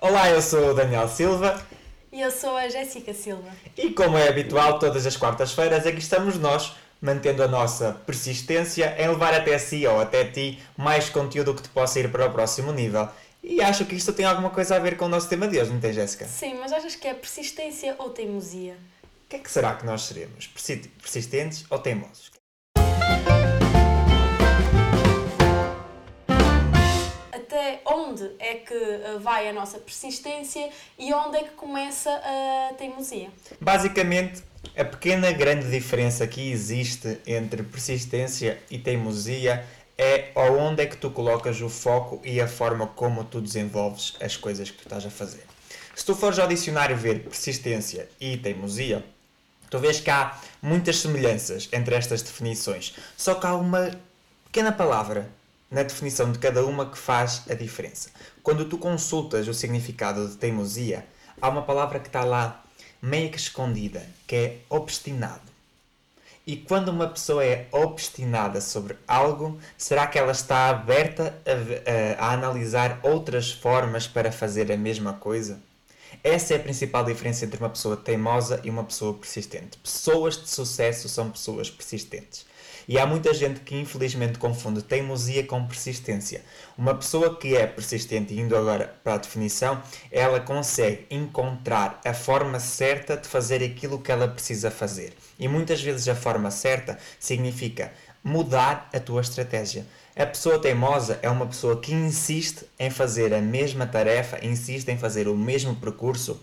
Olá, eu sou o Daniel Silva E eu sou a Jéssica Silva. e, como é habitual, todas as quartas-feiras aqui estamos nós, mantendo a nossa persistência em levar até si ou até ti mais conteúdo que te possa ir para o próximo nível. E acho que isto tem alguma coisa a ver com o nosso tema de hoje, não tem, Jéssica? Sim, mas achas que é persistência ou teimosia? O que é que será que nós seremos? Persi- Persistentes ou teimosos? Onde é que eh, vai a nossa persistência e onde é que começa a teimosia? Basicamente, a pequena grande diferença que existe entre persistência e teimosia é onde é que tu colocas o foco e a forma como tu desenvolves as coisas que tu estás a fazer. Se tu fores ao dicionário ver persistência e teimosia, tu vês que há muitas semelhanças entre estas definições, só que há uma pequena palavra na definição de cada uma que faz a diferença. Quando tu consultas o significado de teimosia, há uma palavra que está lá meio que escondida, que é obstinado. E quando uma pessoa é obstinada sobre algo, será que ela está aberta a, a- a analisar outras formas para fazer a mesma coisa? Essa é a principal diferença entre uma pessoa teimosa e uma pessoa persistente. Pessoas de sucesso são pessoas persistentes. E há muita gente que infelizmente confunde teimosia com persistência. Uma pessoa que é persistente, indo agora para a definição, ela consegue encontrar a forma certa de fazer aquilo que ela precisa fazer. E muitas vezes a forma certa significa mudar a tua estratégia. A pessoa teimosa é uma pessoa que insiste em fazer a mesma tarefa, insiste em fazer o mesmo percurso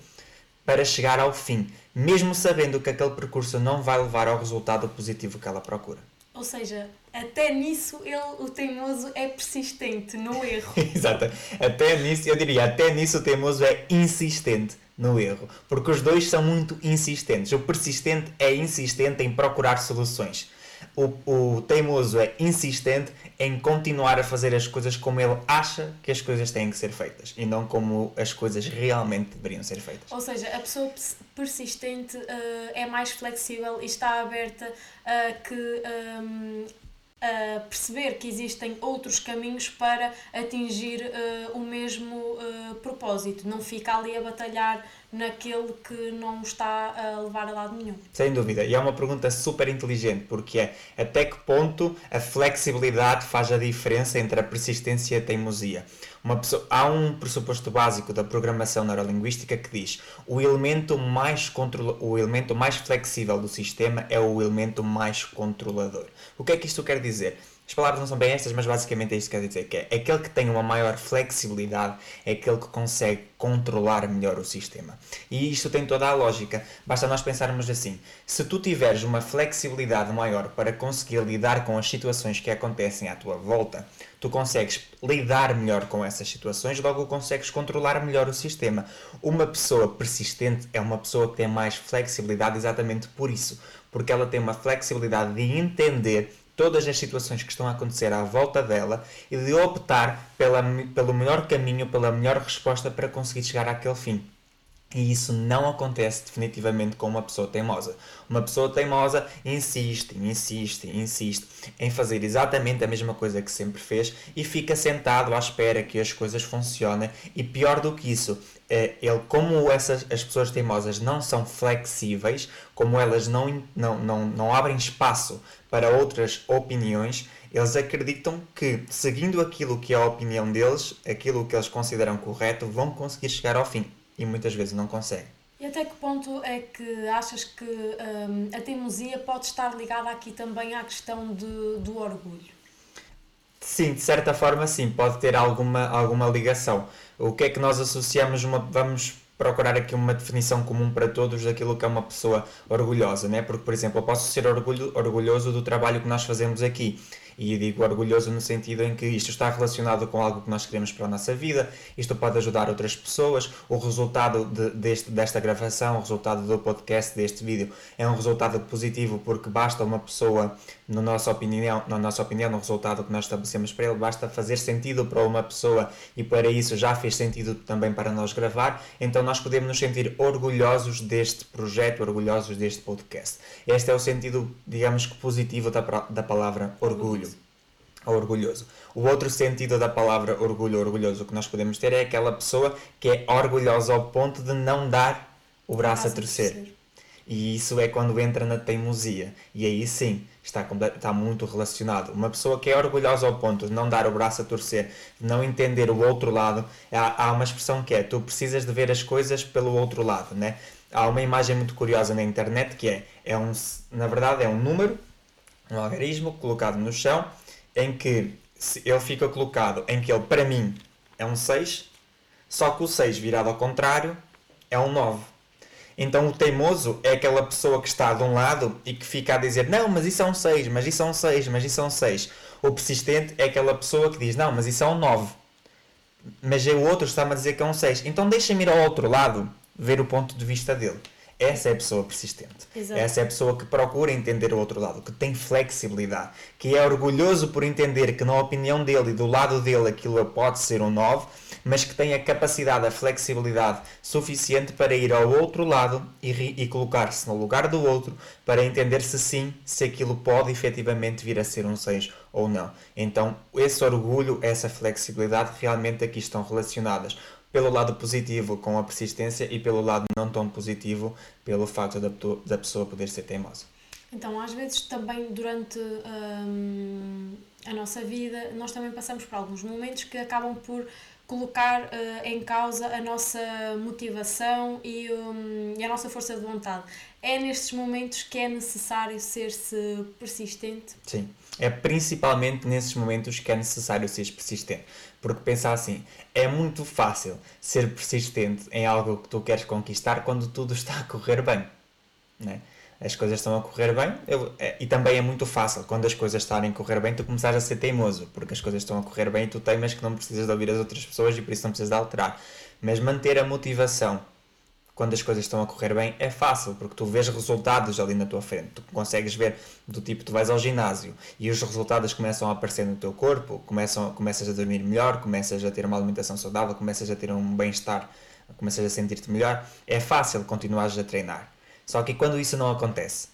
para chegar ao fim, mesmo sabendo que aquele percurso não vai levar ao resultado positivo que ela procura. Ou seja, até nisso ele, o teimoso é persistente no erro. Exato. Até nisso, eu diria, até nisso o teimoso é insistente no erro. Porque os dois são muito insistentes. O persistente é insistente em procurar soluções. O, o teimoso é insistente em continuar a fazer as coisas como ele acha que as coisas têm que ser feitas e não como as coisas realmente deveriam ser feitas. Ou seja, a pessoa pers- persistente eh, é mais flexível e está aberta a que ehm, a perceber que existem outros caminhos para atingir eh, o mesmo eh, propósito. Não fica ali a batalhar naquele que não está a levar a lado nenhum. Sem dúvida. E é uma pergunta super inteligente, porque é até que ponto a flexibilidade faz a diferença entre a persistência e a teimosia. Pessoa, há um pressuposto básico da programação neurolinguística que diz o elemento mais o elemento mais flexível do sistema é o elemento mais controlador. O que é que isto quer dizer? As palavras não são bem estas, mas basicamente é isto que quer dizer, que é aquele que tem uma maior flexibilidade é aquele que consegue controlar melhor o sistema. E isto tem toda a lógica. Basta nós pensarmos assim, se tu tiveres uma flexibilidade maior para conseguir lidar com as situações que acontecem à tua volta, tu consegues lidar melhor com essas situações, logo consegues controlar melhor o sistema. Uma pessoa persistente é uma pessoa que tem mais flexibilidade exatamente por isso, porque ela tem uma flexibilidade de entender todas as situações que estão a acontecer à volta dela e de optar pela, pelo melhor caminho, pela melhor resposta para conseguir chegar àquele fim. E isso não acontece definitivamente com uma pessoa teimosa. Uma pessoa teimosa insiste, insiste, insiste em fazer exatamente a mesma coisa que sempre fez e fica sentado à espera que as coisas funcionem. E pior do que isso, eh, ele, como essas, as pessoas teimosas não são flexíveis, como elas não, não, não, não abrem espaço para outras opiniões, eles acreditam que, seguindo aquilo que é a opinião deles, aquilo que eles consideram correto, vão conseguir chegar ao fim. E muitas vezes não conseguem. E até que ponto é que achas que hum, a teimosia pode estar ligada aqui também à questão de, do orgulho? Sim, de certa forma sim, pode ter alguma, alguma ligação. O que é que nós associamos uma. Vamos procurar aqui uma definição comum para todos daquilo que é uma pessoa orgulhosa, né? Porque, por exemplo, eu posso ser orgulho, orgulhoso do trabalho que nós fazemos aqui. E digo orgulhoso no sentido em que isto está relacionado com algo que nós queremos para a nossa vida, isto pode ajudar outras pessoas. O resultado de, deste, desta gravação, o resultado do podcast, deste vídeo, é um resultado positivo porque basta uma pessoa, na nossa opinião, na nossa opinião, no resultado que nós estabelecemos para ele, basta fazer sentido para uma pessoa e para isso já fez sentido também para nós gravar. Então nós podemos nos sentir orgulhosos deste projeto, orgulhosos deste podcast. Este é o sentido, digamos que positivo da, da palavra orgulho. ou orgulhoso. O outro sentido da palavra orgulho orgulhoso que nós podemos ter é aquela pessoa que é orgulhosa ao ponto de não dar o braço a torcer. E isso é quando entra na teimosia. E aí sim, está, está muito relacionado. Uma pessoa que é orgulhosa ao ponto de não dar o braço a torcer, de não entender o outro lado, há, há uma expressão que é: tu precisas de ver as coisas pelo outro lado, né? Há uma imagem muito curiosa na internet que é, é um, na verdade, é um número, um algarismo colocado no chão, em que ele fica colocado em que ele, para mim, é um 6, só que o 6 virado ao contrário é um 9. Então o teimoso é aquela pessoa que está de um lado e que fica a dizer não, mas isso é um 6, mas isso é um 6, mas isso é um 6. O persistente é aquela pessoa que diz não, mas isso é um 9. Mas o outro está-me a dizer que é um 6. Então deixa-me ir ao outro lado ver o ponto de vista dele. Essa é a pessoa persistente. Exato. Essa é a pessoa que procura entender o outro lado, que tem flexibilidade, que é orgulhoso por entender que, na opinião dele e do lado dele, aquilo pode ser um 9, mas que tem a capacidade, a flexibilidade suficiente para ir ao outro lado e, e colocar-se no lugar do outro para entender se sim, se aquilo pode efetivamente vir a ser um 6 ou não. Então, esse orgulho, essa flexibilidade realmente aqui estão relacionadas pelo lado positivo com a persistência e pelo lado não tão positivo pelo facto da, da pessoa poder ser teimosa. Então, às vezes também durante hum, a nossa vida, nós também passamos por alguns momentos que acabam por colocar uh, em causa a nossa motivação e, um, e, a nossa força de vontade. É nestes momentos que é necessário ser-se persistente? Sim, é principalmente nesses momentos que é necessário ser persistente. Porque pensar assim, é muito fácil ser persistente em algo que tu queres conquistar quando tudo está a correr bem. Né? As coisas estão a correr bem eu, é, e também é muito fácil quando as coisas estarem a correr bem tu começares a ser teimoso, porque as coisas estão a correr bem e tu teimas que não precisas de ouvir as outras pessoas e por isso não precisas de alterar. Mas manter a motivação quando as coisas estão a correr bem, é fácil, porque tu vês resultados ali na tua frente. Tu consegues ver do tipo, tu vais ao ginásio e os resultados começam a aparecer no teu corpo, começam, começas a dormir melhor, começas a ter uma alimentação saudável, começas a ter um bem-estar, começas a sentir-te melhor. É fácil continuares a treinar. Só que quando isso não acontece,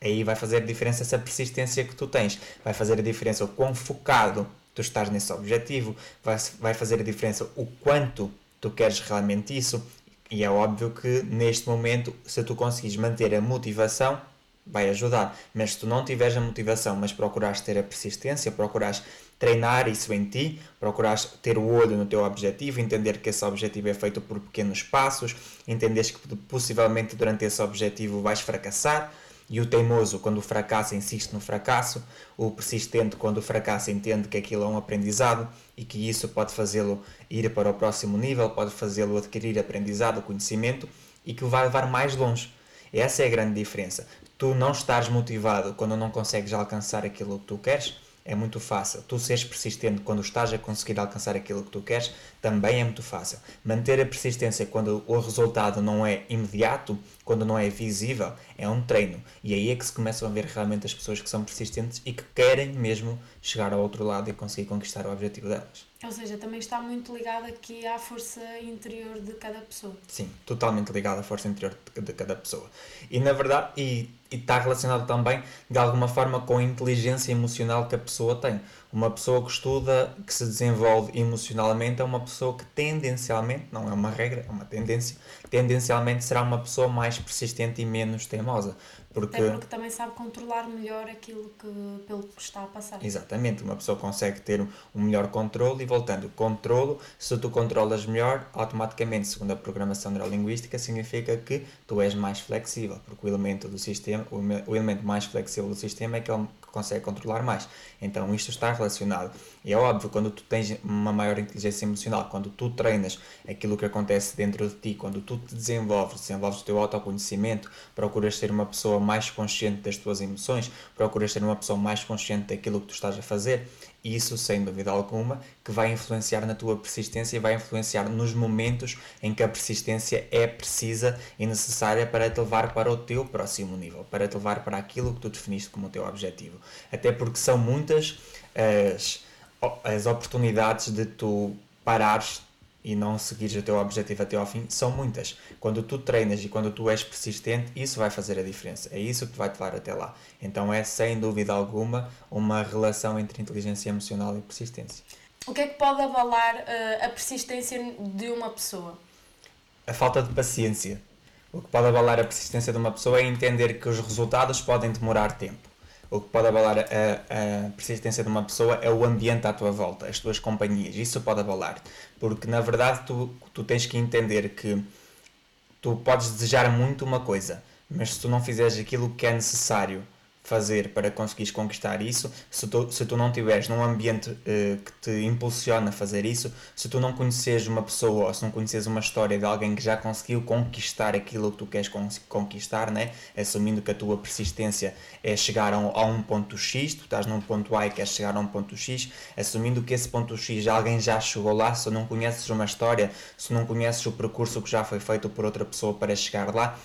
aí vai fazer a diferença essa persistência que tu tens, vai fazer a diferença o quão focado tu estás nesse objetivo, vai, vai fazer a diferença o quanto tu queres realmente isso, e é óbvio que neste momento, se tu conseguires manter a motivação, vai ajudar. Mas se tu não tiveres a motivação, mas procurares ter a persistência, procurares treinar isso em ti, procurares ter o olho no teu objetivo, entender que esse objetivo é feito por pequenos passos, entenderes que possivelmente durante esse objetivo vais fracassar, e o teimoso, quando fracassa, insiste no fracasso. O persistente, quando fracassa, entende que aquilo é um aprendizado e que isso pode fazê-lo ir para o próximo nível, pode fazê-lo adquirir aprendizado, conhecimento e que o vai levar mais longe. Essa é a grande diferença. Tu não estás motivado quando não consegues alcançar aquilo que tu queres é muito fácil. Tu seres persistente quando estás a conseguir alcançar aquilo que tu queres também é muito fácil. Manter a persistência quando o resultado não é imediato, quando não é visível, é um treino. E aí é que se começam a ver realmente as pessoas que são persistentes e que querem mesmo chegar ao outro lado e conseguir conquistar o objetivo delas. Ou seja, também está muito ligado aqui à força interior de cada pessoa. Sim, totalmente ligado à força interior de cada pessoa. E na verdade, e, e está relacionado também de alguma forma com a inteligência emocional que a pessoa tem. Uma pessoa que estuda, que se desenvolve emocionalmente, é uma pessoa que tendencialmente, não é uma regra, é uma tendência, tendencialmente será uma pessoa mais persistente e menos teimosa. Porque... É porque também sabe controlar melhor aquilo que, pelo que está a passar. Exatamente, uma pessoa consegue ter um melhor controle e voltando, controlo, se tu controlas melhor, automaticamente, segundo a programação neurolinguística, significa que tu és mais flexível, porque o elemento do sistema, o elemento mais flexível do sistema é que ele consegue controlar mais. Então isto está relacionado. E é óbvio, quando tu tens uma maior inteligência emocional, quando tu treinas aquilo que acontece dentro de ti, quando tu te desenvolves, desenvolves o teu autoconhecimento, procuras ser uma pessoa mais consciente das tuas emoções, procuras ser uma pessoa mais consciente daquilo que tu estás a fazer, isso sem dúvida alguma que vai influenciar na tua persistência e vai influenciar nos momentos em que a persistência é precisa e necessária para te levar para o teu próximo nível, para te levar para aquilo que tu definiste como o teu objetivo. Até porque são muitas as, as oportunidades de tu parares e não seguires o teu objetivo até ao fim, são muitas. Quando tu treinas e quando tu és persistente, isso vai fazer a diferença. É isso que te vai te levar até lá. Então é, sem dúvida alguma, uma relação entre inteligência emocional e persistência. O que é que pode avalar uh, a persistência de uma pessoa? A falta de paciência. O que pode abalar a persistência de uma pessoa é entender que os resultados podem demorar tempo. O que pode abalar a, a, persistência de uma pessoa é o ambiente à tua volta, as tuas companhias. Isso pode abalar. Porque, na verdade, tu, tu tens que entender que tu podes desejar muito uma coisa, mas se tu não fizeres aquilo que é necessário fazer para conseguires conquistar isso, se tu, se tu não estiveres num ambiente uh, que te impulsiona a fazer isso, se tu não conheces uma pessoa ou se não conheces uma história de alguém que já conseguiu conquistar aquilo que tu queres conquistar, né? assumindo que a tua persistência é chegar a um, a um ponto X, tu estás num ponto A e queres chegar a um ponto X, assumindo que esse ponto X alguém já chegou lá, se não conheces uma história, se não conheces o percurso que já foi feito por outra pessoa para chegar lá,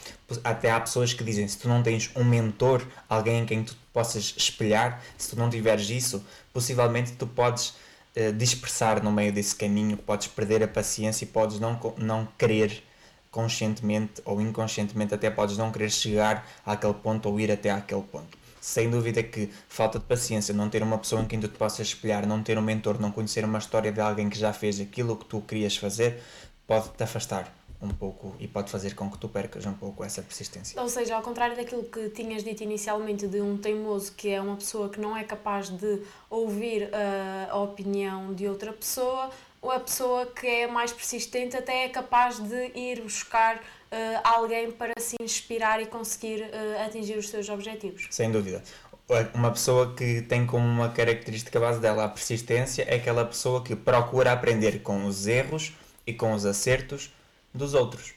até há pessoas que dizem se tu não tens um mentor, alguém em quem tu possas espelhar, se tu não tiveres isso, possivelmente tu podes uh, dispersar no meio desse caminho, podes perder a paciência e podes não, não querer conscientemente ou inconscientemente até podes não querer chegar àquele ponto ou ir até àquele ponto. Sem dúvida que falta de paciência, não ter uma pessoa em quem tu te possas espelhar, não ter um mentor, não conhecer uma história de alguém que já fez aquilo que tu querias fazer, pode te afastar um pouco e pode fazer com que tu percas um pouco essa persistência. Ou seja, ao contrário daquilo que tinhas dito inicialmente de um teimoso que é uma pessoa que não é capaz de ouvir uh, a opinião de outra pessoa, ou a pessoa que é mais persistente até é capaz de ir buscar uh, alguém para se inspirar e conseguir uh, atingir os seus objetivos. Sem dúvida. Uma pessoa que tem como uma característica base dela a persistência é aquela pessoa que procura aprender com os erros e com os acertos dos outros.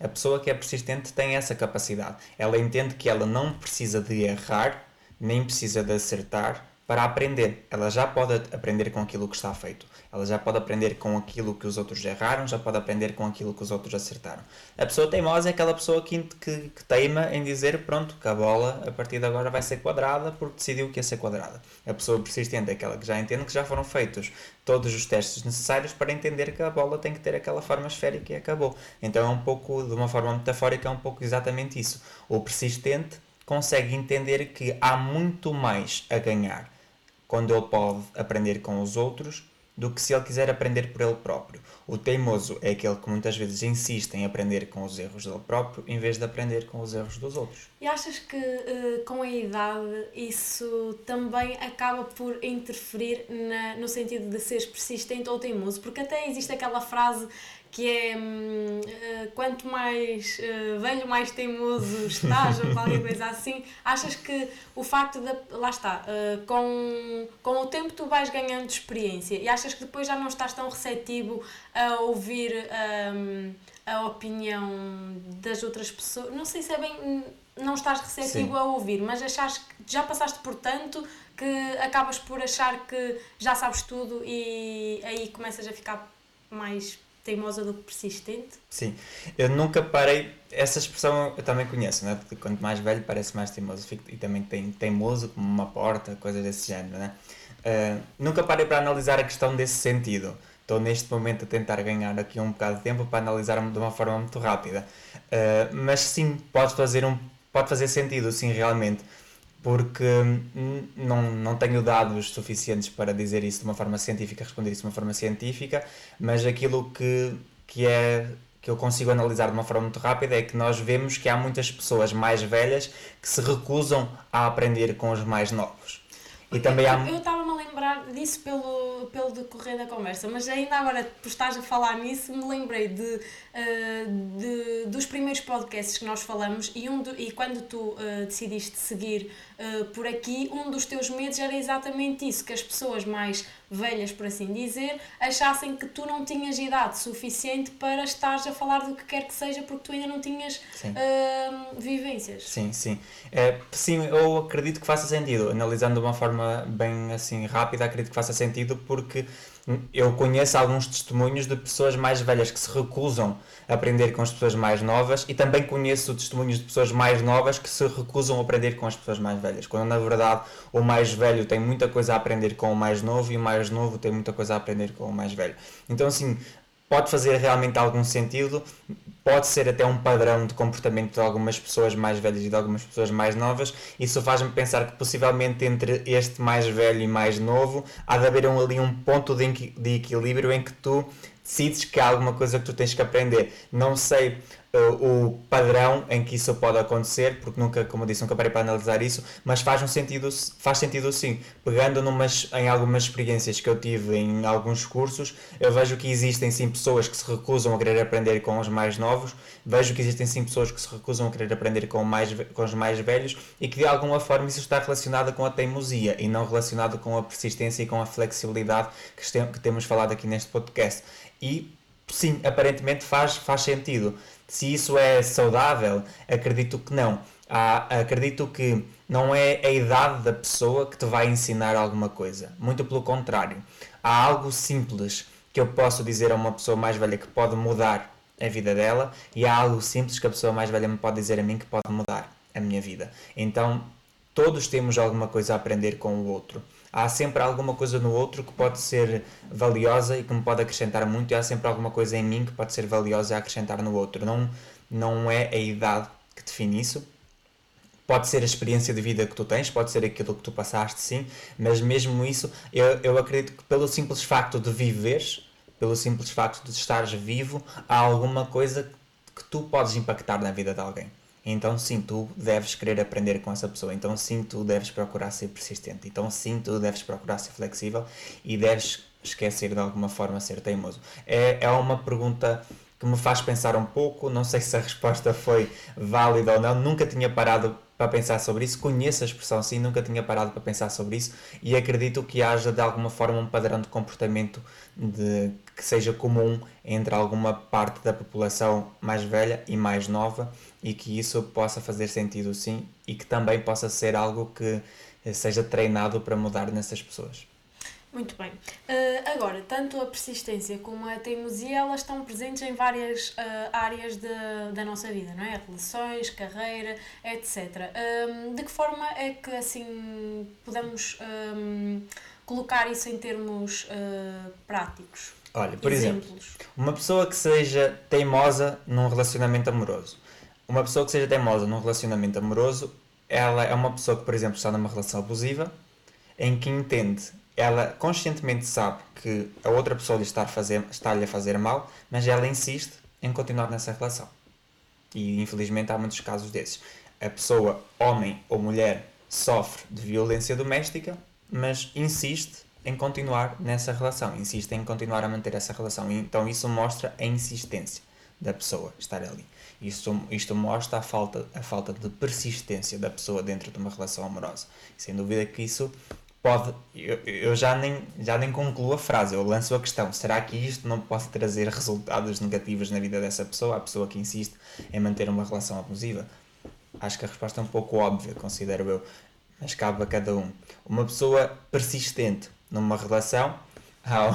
A pessoa que é persistente tem essa capacidade. Ela entende que ela não precisa de errar, nem precisa de acertar para aprender. Ela já pode aprender com aquilo que está feito. Ela já pode aprender com aquilo que os outros erraram, já pode aprender com aquilo que os outros acertaram. A pessoa teimosa é aquela pessoa que, que, que teima em dizer, pronto, que a bola a partir de agora vai ser quadrada porque decidiu que ia ser quadrada. A pessoa persistente é aquela que já entende que já foram feitos todos os testes necessários para entender que a bola tem que ter aquela forma esférica e acabou. Então é um pouco, de uma forma metafórica, é um pouco exatamente isso. O persistente consegue entender que há muito mais a ganhar quando ele pode aprender com os outros do que se ele quiser aprender por ele próprio. O teimoso é aquele que muitas vezes insiste em aprender com os erros dele próprio em vez de aprender com os erros dos outros. E achas que uh, com a idade isso também acaba por interferir na, no sentido de seres persistente ou teimoso? Porque até existe aquela frase que é uh, quanto mais uh, velho, mais teimoso estás, ou qualquer coisa assim. Achas que o facto de. Lá está, uh, com, com o tempo tu vais ganhando experiência e achas que depois já não estás tão receptivo a ouvir um, a opinião das outras pessoas. Não sei se é bem. Não estás receptivo Sim. a ouvir, mas achas que já passaste por tanto que acabas por achar que já sabes tudo e aí começas a ficar mais teimosa do que persistente? Sim, eu nunca parei, essa expressão eu também conheço, né? porque quanto mais velho parece mais teimoso, e também tem teimoso como uma porta, coisas desse género. Né? Uh, nunca parei para analisar a questão desse sentido. Estou neste momento a tentar ganhar aqui um bocado de tempo para analisar de uma forma muito rápida. Uh, mas sim, pode fazer, um, pode fazer sentido, sim, realmente porque não, não tenho dados suficientes para dizer isso de uma forma científica, responder isso de uma forma científica, mas aquilo que, que é que eu consigo analisar de uma forma muito rápida é que nós vemos que há muitas pessoas mais velhas que se recusam a aprender com os mais novos. E também há... Eu estava-me a lembrar disso pelo, pelo decorrer da conversa, mas ainda agora, por estás a falar nisso, me lembrei de, uh, de, dos primeiros podcasts que nós falamos e, um do, e quando tu uh, decidiste seguir uh, por aqui, um dos teus medos era exatamente isso, que as pessoas mais velhas, por assim dizer, achassem que tu não tinhas idade suficiente para estares a falar do que quer que seja porque tu ainda não tinhas uh, vivências. Sim, sim. É, sim, eu acredito que faça sentido. Analisando de uma forma bem assim rápida, acredito que faça sentido porque eu conheço alguns testemunhos de pessoas mais velhas que se recusam a aprender com as pessoas mais novas e também conheço testemunhos de pessoas mais novas que se recusam a aprender com as pessoas mais velhas, quando na verdade o mais velho tem muita coisa a aprender com o mais novo e o mais novo tem muita coisa a aprender com o mais velho. Então, assim, pode fazer realmente algum sentido, pode ser até um padrão de comportamento de algumas pessoas mais velhas e de algumas pessoas mais novas. Isso faz-me pensar que possivelmente entre este mais velho e mais novo há de haver um, ali um ponto de, de equilíbrio em que tu decides que há alguma coisa que tu tens que aprender. Não sei o padrão em que isso pode acontecer, porque nunca, como disse, nunca parei para analisar isso, mas faz um sentido, faz sentido sim. Pegando numas, em algumas experiências que eu tive em alguns cursos, eu vejo que existem sim pessoas que se recusam a querer aprender com os mais novos, vejo que existem sim pessoas que se recusam a querer aprender com, mais, com os mais velhos e que de alguma forma isso está relacionado com a teimosia e não relacionado com a persistência e com a flexibilidade que, que temos falado aqui neste podcast. E sim, aparentemente faz, faz sentido. Se isso é saudável, acredito que não. Ah, acredito que não é a idade da pessoa que te vai ensinar alguma coisa. Muito pelo contrário. Há algo simples que eu posso dizer a uma pessoa mais velha que pode mudar a vida dela e há algo simples que a pessoa mais velha me pode dizer a mim que pode mudar a minha vida. Então, todos temos alguma coisa a aprender com o outro há sempre alguma coisa no outro que pode ser valiosa e que me pode acrescentar muito, e há sempre alguma coisa em mim que pode ser valiosa a acrescentar no outro. Não, não é a idade que define isso. Pode ser a experiência de vida que tu tens, pode ser aquilo que tu passaste, sim, mas mesmo isso, eu, eu acredito que pelo simples facto de viveres, pelo simples facto de estares vivo, há alguma coisa que tu podes impactar na vida de alguém. Então sim, tu deves querer aprender com essa pessoa. Então sim, tu deves procurar ser persistente. Então sim, tu deves procurar ser flexível e deves esquecer de alguma forma ser teimoso. É, é uma pergunta que me faz pensar um pouco. Não sei se a resposta foi válida ou não. Nunca tinha parado para pensar sobre isso. Conheço a expressão sim, nunca tinha parado para pensar sobre isso e acredito que haja de alguma forma um padrão de comportamento de, que seja comum entre alguma parte da população mais velha e mais nova e que isso possa fazer sentido sim e que também possa ser algo que seja treinado para mudar nessas pessoas. Muito bem. Uh, agora, tanto a persistência como a teimosia, elas estão presentes em várias uh, áreas de, da nossa vida, não é? Relações, carreira, etc. Um, de que forma é que, assim, podemos um, colocar isso em termos uh, práticos? Olha, por Exemplos. exemplo, uma pessoa que seja teimosa num relacionamento amoroso uma pessoa que seja teimosa num relacionamento amoroso, ela é uma pessoa que, por exemplo, está numa relação abusiva, em que entende, ela conscientemente sabe que a outra pessoa lhe está a fazer, está-lhe a fazer mal, mas ela insiste em continuar nessa relação. E infelizmente há muitos casos desses. A pessoa, homem ou mulher, sofre de violência doméstica, mas insiste em continuar nessa relação, insiste em continuar a manter essa relação. Então isso mostra a insistência da pessoa estar ali. Isto, isto mostra a falta, a falta de persistência da pessoa dentro de uma relação amorosa. Sem dúvida que isso pode. Eu, eu já, nem, já nem concluo a frase, eu lanço a questão: será que isto não pode trazer resultados negativos na vida dessa pessoa, a pessoa que insiste em manter uma relação abusiva? Acho que a resposta é um pouco óbvia, considero eu, mas cabe a cada um. Uma pessoa persistente numa relação Oh.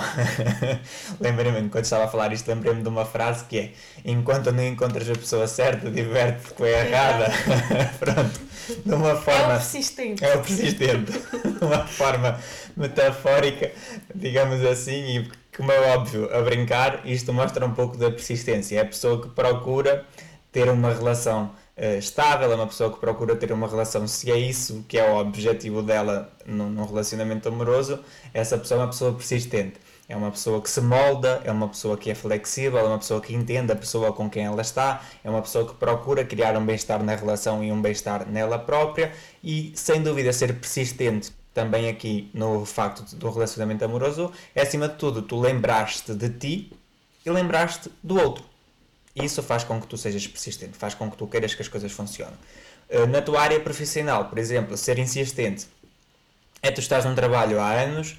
lembrei-me, quando estava a falar isto, lembrei-me de uma frase que é Enquanto não encontras a pessoa certa, diverte-te com a errada. Pronto, de uma forma... É o persistente. É o persistente. de uma forma metafórica, digamos assim, e como é óbvio, a brincar, isto mostra um pouco da persistência. É a pessoa que procura ter uma relação uh, estável, é uma pessoa que procura ter uma relação, se é isso que é o objetivo dela num, num relacionamento amoroso, essa pessoa é uma pessoa persistente. É uma pessoa que se molda, é uma pessoa que é flexível, é uma pessoa que entende a pessoa com quem ela está, é uma pessoa que procura criar um bem-estar na relação e um bem-estar nela própria e, sem dúvida, ser persistente também aqui no facto do relacionamento amoroso é, acima de tudo, tu lembraste de ti e lembraste do outro. Isso faz com que tu sejas persistente, faz com que tu queiras que as coisas funcionem. Eh, na tua área profissional, por exemplo, ser insistente é tu estás num trabalho há anos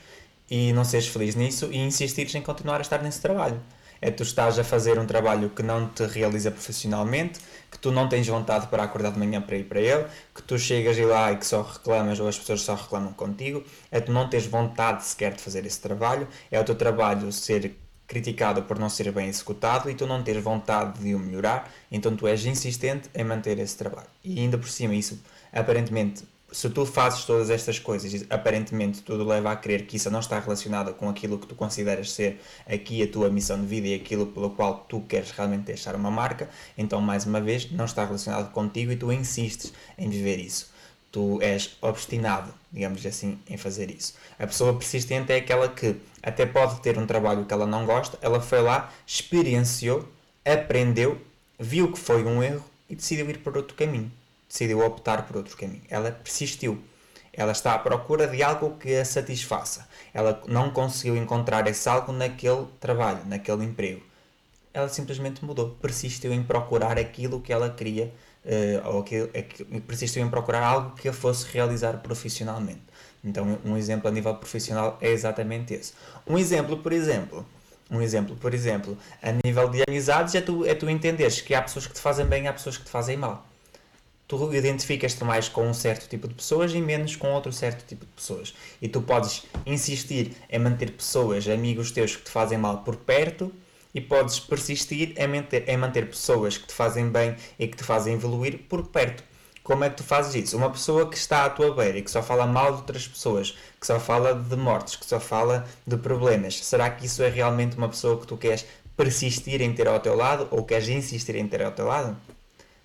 e não seres feliz nisso e insistires em continuar a estar nesse trabalho. É tu estás a fazer um trabalho que não te realiza profissionalmente, que tu não tens vontade para acordar de manhã para ir para ele, que tu chegas e lá e que só reclamas ou as pessoas só reclamam contigo, é tu não tens vontade sequer de fazer esse trabalho, é o teu trabalho ser criticado por não ser bem executado e tu não teres vontade de o melhorar, então tu és insistente em manter esse trabalho. E ainda por cima, isso aparentemente se tu fazes todas estas coisas aparentemente tudo leva a crer que isso não está relacionado com aquilo que tu consideras ser aqui a tua missão de vida e aquilo pelo qual tu queres realmente deixar uma marca, então mais uma vez não está relacionado contigo e tu insistes em viver isso. Tu és obstinado, digamos assim, em fazer isso. A pessoa persistente é aquela que até pode ter um trabalho que ela não gosta, ela foi lá, experienciou, aprendeu, viu que foi um erro e decidiu ir por outro caminho decidiu optar por outro caminho. Ela persistiu. Ela está à procura de algo que a satisfaça. Ela não conseguiu encontrar esse algo naquele trabalho, naquele emprego. Ela simplesmente mudou. Persistiu em procurar aquilo que ela queria, uh, ou que, persistiu em procurar algo que a fosse realizar profissionalmente. Então, um exemplo a nível profissional é exatamente esse. Um exemplo, por exemplo, um exemplo, por exemplo, a nível de amizades é tu, é tu entenderes que há pessoas que te fazem bem e há pessoas que te fazem mal tu identificas-te mais com um certo tipo de pessoas e menos com outro certo tipo de pessoas. E tu podes insistir em manter pessoas, amigos teus que te fazem mal por perto e podes persistir em manter, em manter pessoas que te fazem bem e que te fazem evoluir por perto. Como é que tu fazes isso? Uma pessoa que está à tua beira e que só fala mal de outras pessoas, que só fala de mortes, que só fala de problemas, será que isso é realmente uma pessoa que tu queres persistir em ter ao teu lado ou queres insistir em ter ao teu lado?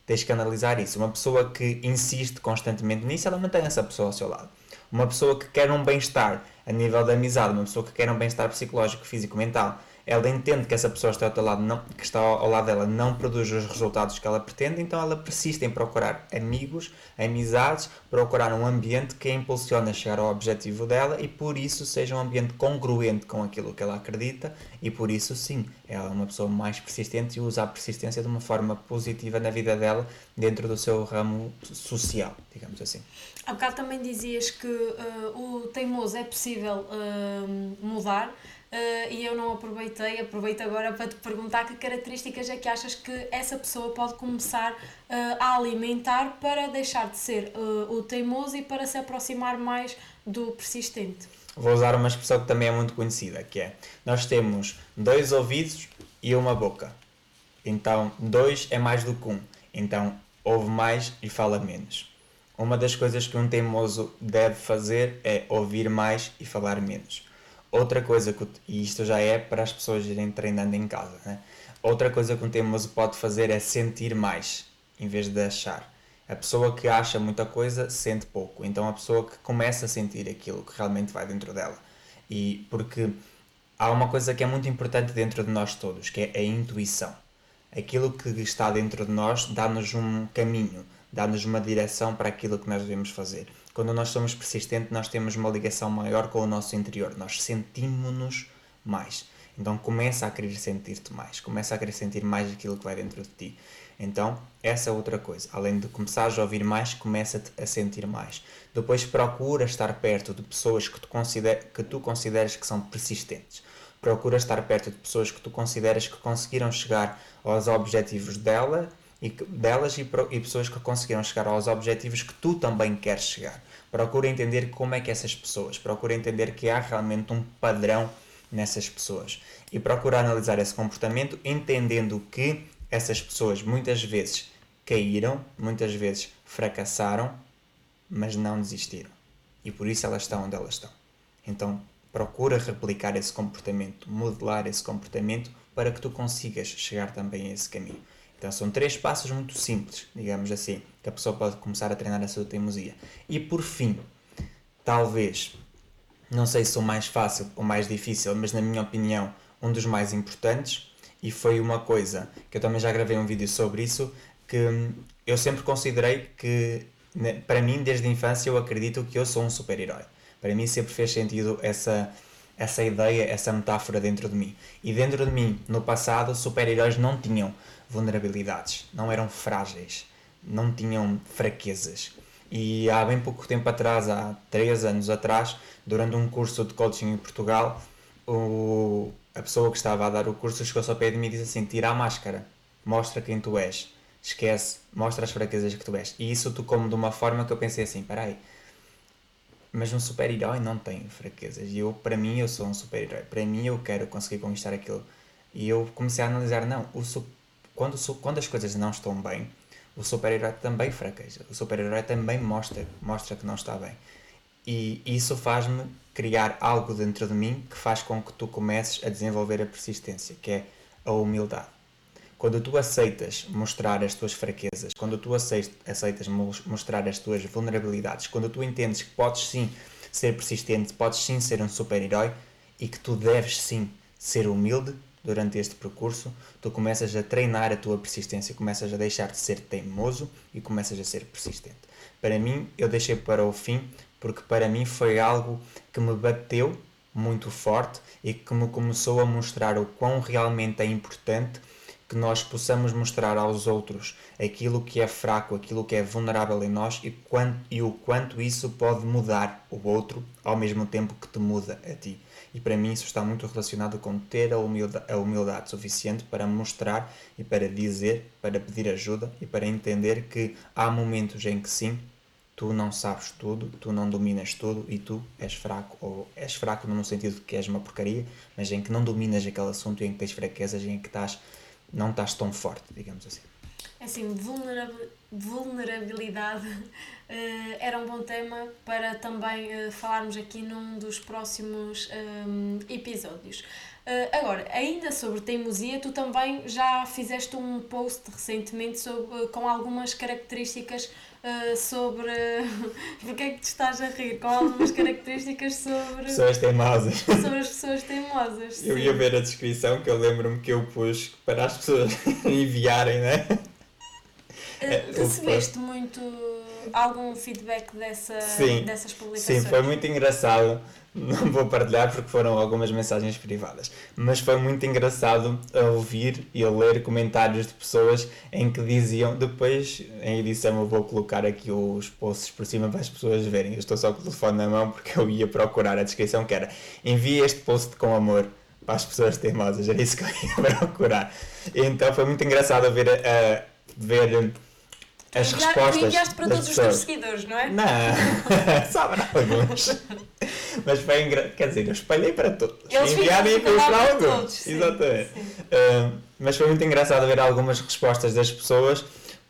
tens que analisar isso. Uma pessoa que insiste constantemente nisso, ela mantém essa pessoa ao seu lado. Uma pessoa que quer um bem-estar a nível da amizade, uma pessoa que quer um bem-estar psicológico, físico, mental, ela entende que essa pessoa está ao, lado, não, que está ao lado dela não produz os resultados que ela pretende, então ela persiste em procurar amigos, amizades, procurar um ambiente que a impulsiona a chegar ao objetivo dela e por isso seja um ambiente congruente com aquilo que ela acredita e por isso sim, ela é uma pessoa mais persistente e usa a persistência de uma forma positiva na vida dela dentro do seu ramo social, digamos assim. Há bocado também dizias que uh, o teimoso é possível uh, mudar uh, e eu não aproveitei, aproveito agora para te perguntar que características é que achas que essa pessoa pode começar uh, a alimentar para deixar de ser uh, o teimoso e para se aproximar mais do persistente. Vou usar uma expressão que também é muito conhecida, que é nós temos dois ouvidos e uma boca. Então, dois é mais do que um. Então, ouve mais e fala menos. Uma das coisas que um teimoso deve fazer é ouvir mais e falar menos. Outra coisa que, e isto já é para as pessoas irem treinando em casa, né? outra coisa que um teimoso pode fazer é sentir mais, em vez de achar. A pessoa que acha muita coisa sente pouco, então a pessoa que começa a sentir aquilo que realmente vai dentro dela. E porque há uma coisa que é muito importante dentro de nós todos, que é a intuição. Aquilo que está dentro de nós dá-nos um caminho, dá-nos uma direção para aquilo que nós devemos fazer. Quando nós somos persistentes, nós temos uma ligação maior com o nosso interior, nós sentimos-nos mais. Então começa a querer sentir-te mais, começa a querer sentir mais aquilo que vai dentro de ti. Então, essa é outra coisa. Além de começares a ouvir mais, começa-te a sentir mais. Depois procura estar perto de pessoas que tu, consider, que tu consideres que são persistentes. Procura estar perto de pessoas que tu consideras que conseguiram chegar aos objetivos dela e que, delas e, e pessoas que conseguiram chegar aos objetivos que tu também queres chegar. Procura entender como é que essas pessoas, procura entender que há realmente um padrão nessas pessoas e procura analisar esse comportamento entendendo que essas pessoas muitas vezes caíram, muitas vezes fracassaram, mas não desistiram. E por isso elas estão onde elas estão. Então, procura replicar esse comportamento, modelar esse comportamento para que tu consigas chegar também a esse caminho. Então são três passos muito simples, digamos assim, que a pessoa pode começar a treinar a sua teimosia. E por fim, talvez, não sei se o mais fácil ou mais difícil, mas na minha opinião, um dos mais importantes, e foi uma coisa que eu também já gravei um vídeo sobre isso, que eu sempre considerei que, né, para mim, desde a infância, eu acredito que eu sou um super-herói. Para mim sempre fez sentido essa essa ideia, essa metáfora dentro de mim. E dentro de mim, no passado, super-heróis não tinham vulnerabilidades, não eram frágeis, não tinham fraquezas. E há bem pouco tempo atrás, há três anos atrás, durante um curso de coaching em Portugal, o, a pessoa que estava a dar o curso chegou-se ao pé de mim e disse assim: tira a máscara, mostra quem tu és, esquece, mostra as fraquezas que tu és. E isso tocou-me de uma forma que eu pensei assim: peraí, mas um super-herói não tem fraquezas. E eu, para mim, eu sou um super-herói. Para mim, eu quero conseguir conquistar aquilo. E eu comecei a analisar: não, o, quando, quando as coisas não estão bem, o super-herói também fraqueja. O super-herói também mostra, mostra que não está bem. E isso faz-me criar algo dentro de mim que faz com que tu comeces a desenvolver a persistência, que é a humildade. Quando tu aceitas mostrar as tuas fraquezas, quando tu aceitas mostrar as tuas vulnerabilidades, quando tu entendes que podes sim ser persistente, podes sim ser um super-herói e que tu deves sim ser humilde durante este percurso, tu começas a treinar a tua persistência, começas a deixar de ser teimoso e começas a ser persistente. Para mim, eu deixei para o fim porque para mim foi algo que me bateu muito forte e que me começou a mostrar o quão realmente é importante que nós possamos mostrar aos outros aquilo que é fraco, aquilo que é vulnerável em nós e, quanto, e o quanto isso pode mudar o outro ao mesmo tempo que te muda a ti. E para mim isso está muito relacionado com ter a humildade, a humildade suficiente para mostrar e para dizer, para pedir ajuda e para entender que há momentos em que sim, tu não sabes tudo, tu não dominas tudo e tu és fraco, ou és fraco no sentido de que és uma porcaria, mas em que não dominas aquele assunto e em que tens fraquezas em que estás, não estás tão forte, digamos assim. É assim, vulnerabilidade uh, era um bom tema para também uh, falarmos aqui num dos próximos um, eh, episódios. Uh, agora, ainda sobre teimosia, tu também já fizeste um post recentemente sobre, com algumas características uh, sobre. Porque é que te estás a rir? Com algumas características sobre. Pessoas teimosas. Sobre as pessoas teimosas. Eu ia ver a descrição que eu lembro-me que eu pus para as pessoas enviarem, né? Uh, recebeste muito algum feedback dessa, sim, dessas publicações? Sim, foi muito engraçado. Não vou partilhar porque foram algumas mensagens privadas, mas foi muito engraçado a ouvir e a ler comentários de pessoas em que diziam, depois em edição eu vou colocar aqui os posts por cima para as pessoas verem, eu estou só com o telefone na mão porque eu ia procurar a descrição que era. Envie este post com amor para as pessoas teimosas, era isso que eu ia procurar. Então foi muito engraçado ver, a, ver as respostas. Tu enviaste para todos pessoas. os teus seguidores, não é? Não, só para alguns. Mas foi engraçado. Quer dizer, eu espalhei para todos. Eles Enviaram para alguns. Todos, Exatamente. Sim, sim. Uh, mas foi muito engraçado ver algumas respostas das pessoas,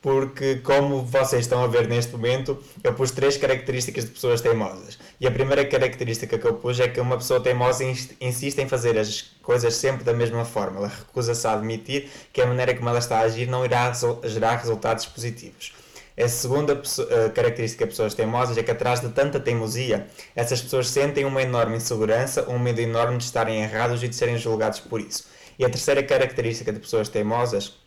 porque, como vocês estão a ver neste momento, eu pus três características de pessoas teimosas. E a primeira característica que eu pus é que uma pessoa teimosa insiste em fazer as coisas sempre da mesma forma. Ela recusa-se a admitir que a maneira como ela está a agir não irá gerar resultados positivos. A segunda uh, característica de pessoas teimosas é que atrás de tanta teimosia, essas pessoas sentem uma enorme insegurança, um medo enorme de estarem errados e de serem julgados por isso. E a terceira característica de pessoas teimosas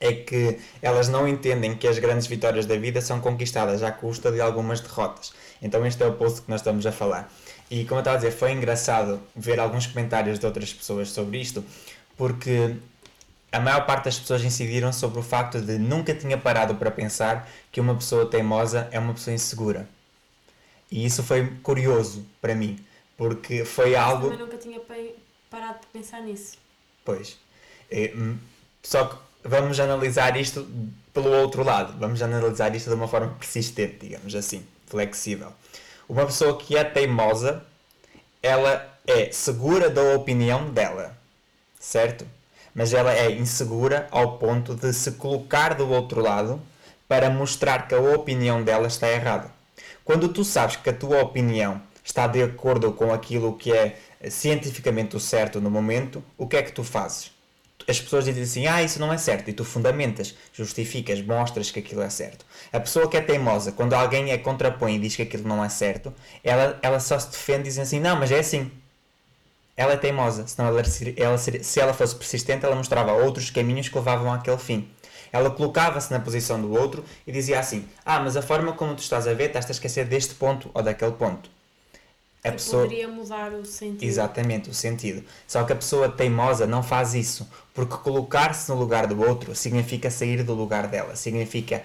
é que elas não entendem que as grandes vitórias da vida são conquistadas à custa de algumas derrotas. Então este é o post que nós estamos a falar. E como eu estava a dizer, foi engraçado ver alguns comentários de outras pessoas sobre isto, porque a maior parte das pessoas incidiram sobre o facto de nunca tinha parado para pensar que uma pessoa teimosa é uma pessoa insegura. E isso foi curioso para mim, porque foi algo. Eu nunca tinha parado para pensar nisso. Pois. É, hum, só que vamos analisar isto pelo outro lado. Vamos analisar isto de uma forma persistente, digamos assim, flexível. Uma pessoa que é teimosa, ela é segura da opinião dela, certo? mas ela é insegura ao ponto de se colocar do outro lado para mostrar que a opinião dela está errada. Quando tu sabes que a tua opinião está de acordo com aquilo que é cientificamente o certo no momento, o que é que tu fazes? As pessoas dizem assim: ah, isso não é certo, e tu fundamentas, justificas, mostras que aquilo é certo. A pessoa que é teimosa, quando alguém a contrapõe e diz que aquilo não é certo, ela, ela só se defende dizendo assim: não, mas é assim ela é teimosa, senão ela, ela, se ela fosse persistente, ela mostrava outros caminhos que levavam àquele fim. Ela colocava-se na posição do outro e dizia assim: Ah, mas a forma como tu estás a ver, estás a esquecer deste ponto ou daquele ponto. A pessoa... Poderia mudar o sentido. Exatamente, o sentido. Só que a pessoa teimosa não faz isso, porque colocar-se no lugar do outro significa sair do lugar dela, significa,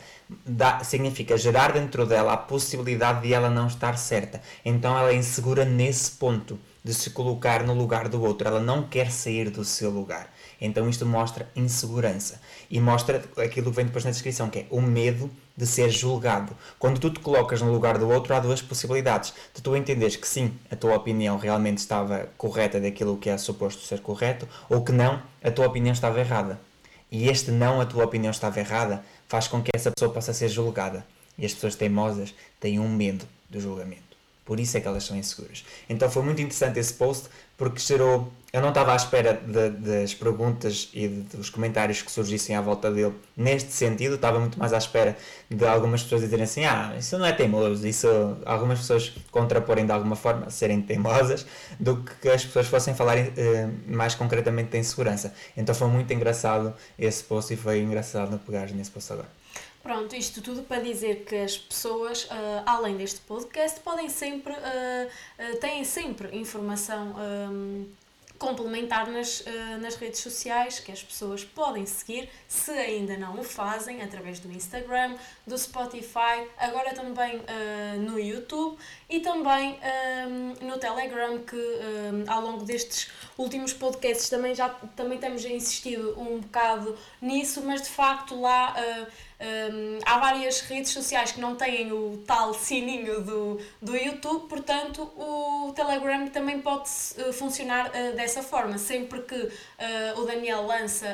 significa gerar dentro dela a possibilidade de ela não estar certa. Então ela é insegura nesse ponto de se colocar no lugar do outro. Ela não quer sair do seu lugar. Então isto mostra insegurança e mostra aquilo que vem depois na descrição, que é o medo de ser julgado. Quando tu te colocas no lugar do outro, há duas possibilidades. De tu entenderes que sim, a tua opinião realmente estava correta daquilo que é suposto ser correto, ou que não, a tua opinião estava errada. e este não, a tua opinião estava errada, faz com que essa pessoa possa ser julgada. E as pessoas teimosas têm um medo do julgamento. Por isso é que elas são inseguras. Então foi muito interessante esse post porque gerou. Eu não estava à espera de, das perguntas e de, dos comentários que surgissem à volta dele neste sentido, estava muito mais à espera de algumas pessoas dizerem assim: ah, isso não é teimoso, isso. Algumas pessoas contraporem de alguma forma, serem teimosas, do que as pessoas fossem falar eh, mais concretamente de insegurança. Então foi muito engraçado esse post e foi engraçado pegar nesse post agora. Pronto, isto tudo para dizer que as pessoas, uh, além deste podcast, podem sempre, uh, uh, têm sempre informação um, complementar nas, nas redes sociais que as pessoas podem seguir, se ainda não o fazem, através do Instagram, do Spotify, agora também no YouTube e também um, no Telegram, que um, ao longo destes últimos podcasts também já também temos insistido um bocado nisso, mas de facto lá um, há várias redes sociais que não têm o tal sininho do, do YouTube, portanto o Telegram também pode uh, funcionar uh, dessa forma. Sempre que uh, o Daniel lança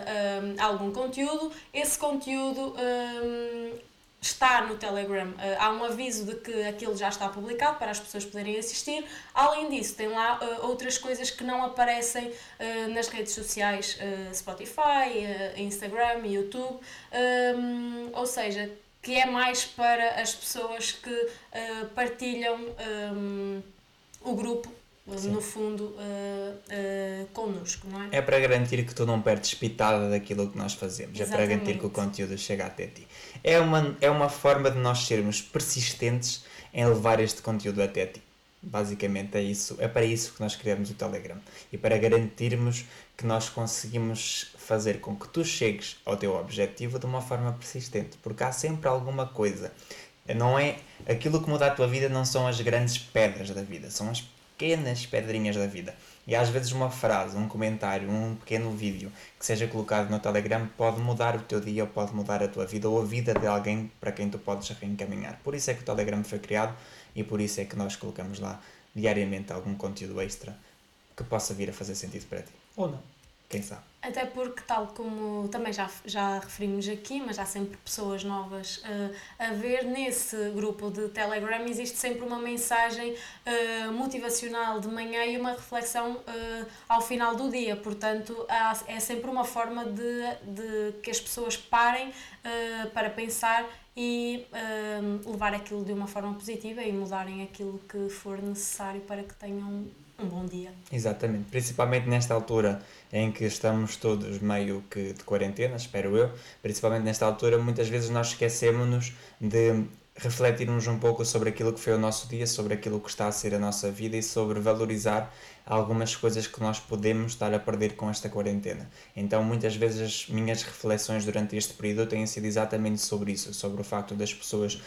algum conteúdo, esse conteúdo está no Telegram. Uh, há um aviso de que aquilo já está publicado para as pessoas poderem assistir. Além disso, tem lá uh, outras coisas que não aparecem uh, nas redes sociais Spotify, Instagram, YouTube. Um, ou seja, que é mais para as pessoas que partilham um, o grupo Sim. no fundo, uh, uh, connosco, não é? É para garantir que tu não perdes pitada daquilo que nós fazemos, Exatamente. é para garantir que o conteúdo chega até ti. É uma, é uma forma de nós sermos persistentes em levar este conteúdo até ti. Basicamente é isso, é para isso que nós criamos o Telegram e para garantirmos que nós conseguimos fazer com que tu chegues ao teu objetivo de uma forma persistente, porque há sempre alguma coisa. Não é aquilo que muda a tua vida não são as grandes pedras da vida, são as pequenas pedrinhas da vida. E às vezes uma frase, um comentário, um pequeno vídeo que seja colocado no Telegram pode mudar o teu dia, ou pode mudar a tua vida, ou a vida de alguém para quem tu podes reencaminhar. Por isso é que o Telegram foi criado e por isso é que nós colocamos lá diariamente algum conteúdo extra que possa vir a fazer sentido para ti. Ou não, quem sabe. Até porque, tal como também já, já referimos aqui, mas há sempre pessoas novas uh, a ver, nesse grupo de Telegram existe sempre uma mensagem uh, motivacional de manhã e uma reflexão uh, ao final do dia. Portanto, há, é sempre uma forma de, de que as pessoas parem para pensar e levar aquilo de uma forma positiva e mudarem aquilo que for necessário para que tenham um bom dia. Exatamente, principalmente nesta altura em que estamos todos meio que de quarentena, espero eu, principalmente nesta altura, muitas vezes nós esquecemos-nos de refletirmos um pouco sobre aquilo que foi o nosso dia, sobre aquilo que está a ser a nossa vida e sobre valorizar algumas coisas que nós podemos estar a perder com esta quarentena. Então, muitas vezes as minhas reflexões durante este período têm sido exatamente sobre isso, sobre o facto das pessoas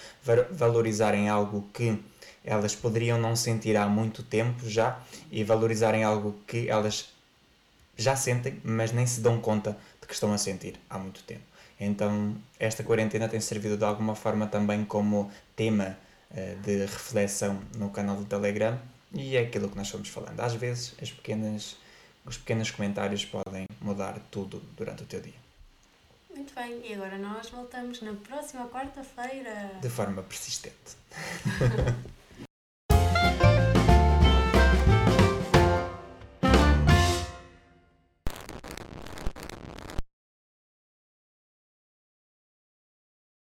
valorizarem algo que elas poderiam não sentir há muito tempo já e valorizarem algo que elas já sentem, mas nem se dão conta de que estão a sentir há muito tempo. Então, esta quarentena tem servido de alguma forma também como tema uh, de reflexão no canal do Telegram e é aquilo que nós fomos falando. Às vezes, as pequenas, os pequenos comentários podem mudar tudo durante o teu dia. Muito bem, e agora nós voltamos na próxima quarta-feira. De forma persistente.